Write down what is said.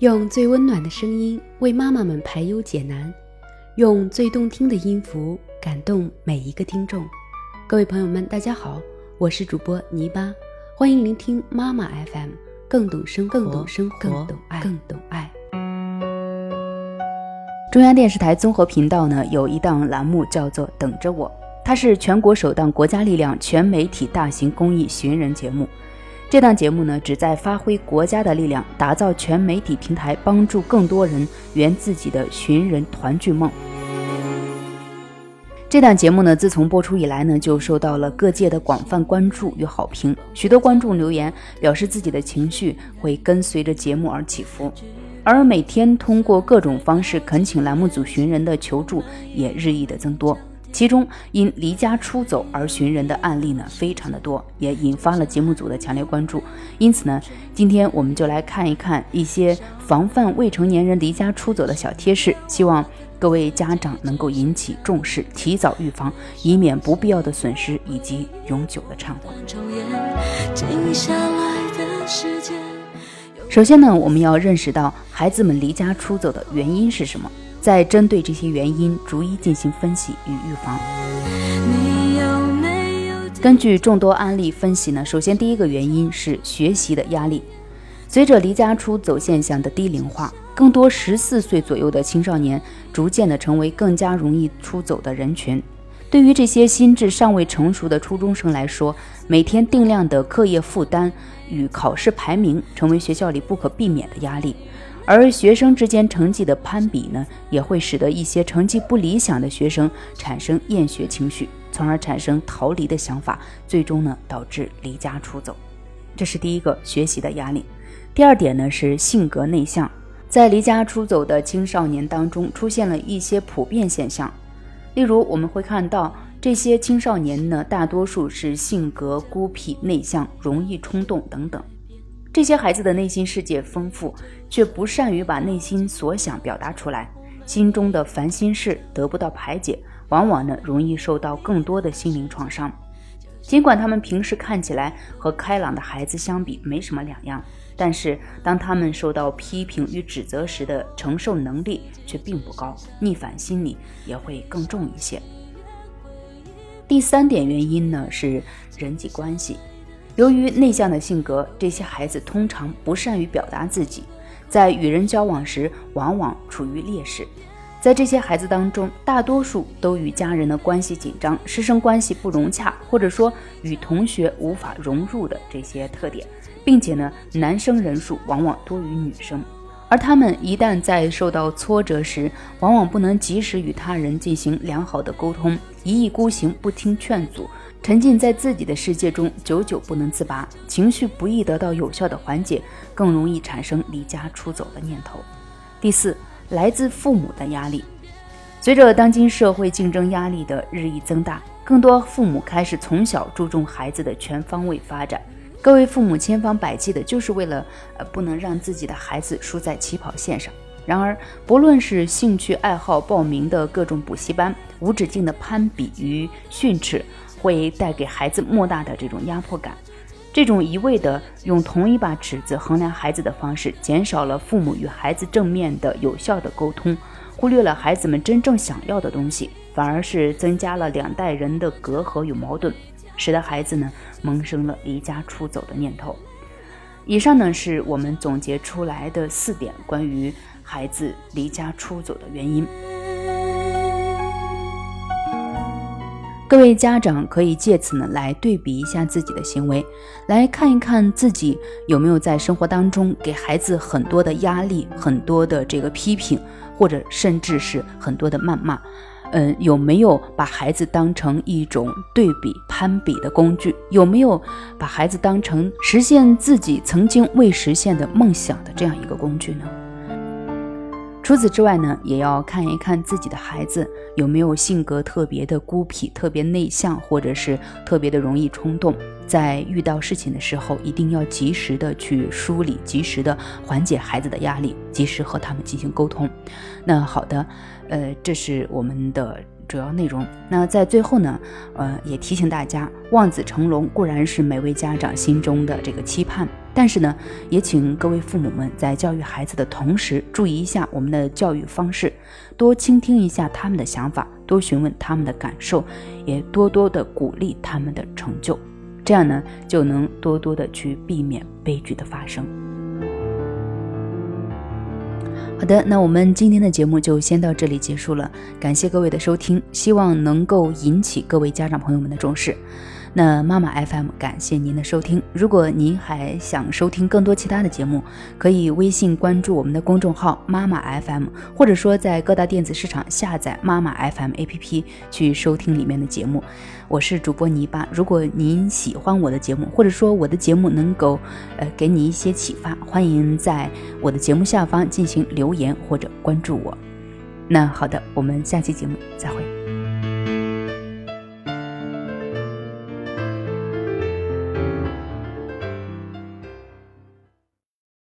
用最温暖的声音为妈妈们排忧解难，用最动听的音符感动每一个听众。各位朋友们，大家好，我是主播泥巴，欢迎聆听妈妈 FM，更懂生活，更懂生活，更懂爱，更懂爱。中央电视台综合频道呢有一档栏目叫做《等着我》，它是全国首档国家力量全媒体大型公益寻人节目。这档节目呢，旨在发挥国家的力量，打造全媒体平台，帮助更多人圆自己的寻人团聚梦。这档节目呢，自从播出以来呢，就受到了各界的广泛关注与好评。许多观众留言表示，自己的情绪会跟随着节目而起伏，而每天通过各种方式恳请栏目组寻人的求助也日益的增多。其中因离家出走而寻人的案例呢，非常的多，也引发了节目组的强烈关注。因此呢，今天我们就来看一看一些防范未成年人离家出走的小贴士，希望各位家长能够引起重视，提早预防，以免不必要的损失以及永久的忏悔。首先呢，我们要认识到孩子们离家出走的原因是什么。再针对这些原因逐一进行分析与预防。根据众多案例分析呢，首先第一个原因是学习的压力。随着离家出走现象的低龄化，更多十四岁左右的青少年逐渐的成为更加容易出走的人群。对于这些心智尚未成熟的初中生来说，每天定量的课业负担与考试排名成为学校里不可避免的压力。而学生之间成绩的攀比呢，也会使得一些成绩不理想的学生产生厌学情绪，从而产生逃离的想法，最终呢导致离家出走。这是第一个学习的压力。第二点呢是性格内向，在离家出走的青少年当中出现了一些普遍现象，例如我们会看到这些青少年呢，大多数是性格孤僻内向，容易冲动等等。这些孩子的内心世界丰富，却不善于把内心所想表达出来，心中的烦心事得不到排解，往往呢容易受到更多的心灵创伤。尽管他们平时看起来和开朗的孩子相比没什么两样，但是当他们受到批评与指责时的承受能力却并不高，逆反心理也会更重一些。第三点原因呢是人际关系。由于内向的性格，这些孩子通常不善于表达自己，在与人交往时往往处于劣势。在这些孩子当中，大多数都与家人的关系紧张、师生关系不融洽，或者说与同学无法融入的这些特点，并且呢，男生人数往往多于女生。而他们一旦在受到挫折时，往往不能及时与他人进行良好的沟通，一意孤行，不听劝阻。沉浸在自己的世界中，久久不能自拔，情绪不易得到有效的缓解，更容易产生离家出走的念头。第四，来自父母的压力。随着当今社会竞争压力的日益增大，更多父母开始从小注重孩子的全方位发展。各位父母千方百计的就是为了，呃，不能让自己的孩子输在起跑线上。然而，不论是兴趣爱好报名的各种补习班，无止境的攀比与训斥。会带给孩子莫大的这种压迫感，这种一味的用同一把尺子衡量孩子的方式，减少了父母与孩子正面的有效的沟通，忽略了孩子们真正想要的东西，反而是增加了两代人的隔阂与矛盾，使得孩子呢萌生了离家出走的念头。以上呢是我们总结出来的四点关于孩子离家出走的原因。各位家长可以借此呢来对比一下自己的行为，来看一看自己有没有在生活当中给孩子很多的压力、很多的这个批评，或者甚至是很多的谩骂。嗯，有没有把孩子当成一种对比、攀比的工具？有没有把孩子当成实现自己曾经未实现的梦想的这样一个工具呢？除此之外呢，也要看一看自己的孩子有没有性格特别的孤僻、特别内向，或者是特别的容易冲动。在遇到事情的时候，一定要及时的去梳理，及时的缓解孩子的压力，及时和他们进行沟通。那好的，呃，这是我们的。主要内容。那在最后呢，呃，也提醒大家，望子成龙固然是每位家长心中的这个期盼，但是呢，也请各位父母们在教育孩子的同时，注意一下我们的教育方式，多倾听一下他们的想法，多询问他们的感受，也多多的鼓励他们的成就，这样呢，就能多多的去避免悲剧的发生。好的，那我们今天的节目就先到这里结束了，感谢各位的收听，希望能够引起各位家长朋友们的重视。那妈妈 FM 感谢您的收听。如果您还想收听更多其他的节目，可以微信关注我们的公众号妈妈 FM，或者说在各大电子市场下载妈妈 FM APP 去收听里面的节目。我是主播泥巴。如果您喜欢我的节目，或者说我的节目能够呃给你一些启发，欢迎在我的节目下方进行留言或者关注我。那好的，我们下期节目再会。